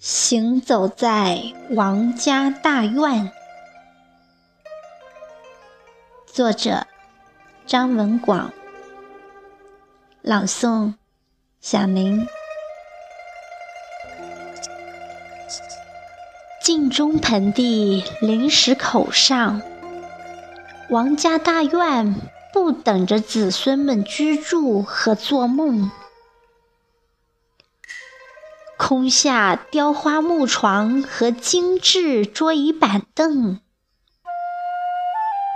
行走在王家大院。作者：张文广。朗诵：小明。镜中盆地临石口上，王家大院不等着子孙们居住和做梦。空下雕花木床和精致桌椅板凳，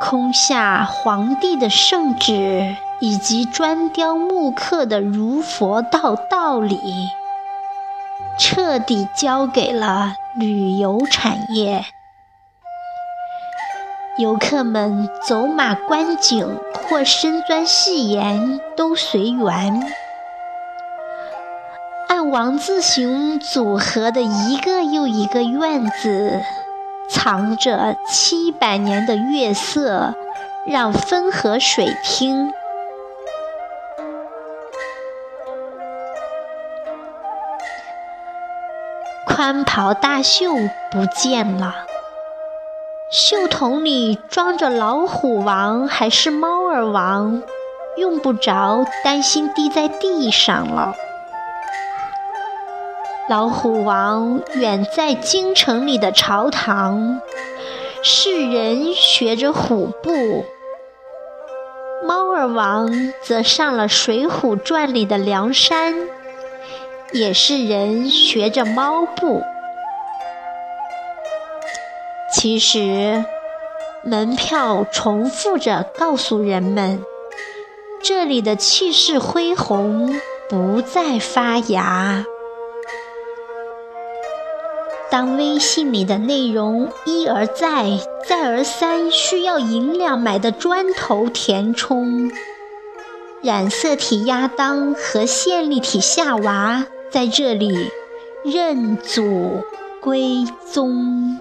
空下皇帝的圣旨以及砖雕木刻的儒佛道道理，彻底交给了旅游产业。游客们走马观景或深钻细研都随缘。王字形组合的一个又一个院子，藏着七百年的月色，让风和水听。宽袍大袖不见了，袖筒里装着老虎王还是猫儿王，用不着担心滴在地上了。老虎王远在京城里的朝堂，世人学着虎步；猫儿王则上了《水浒传》里的梁山，也是人学着猫步。其实，门票重复着告诉人们，这里的气势恢宏不再发芽。当微信里的内容一而再、再而三需要银两买的砖头填充，染色体亚当和线粒体夏娃在这里认祖归宗。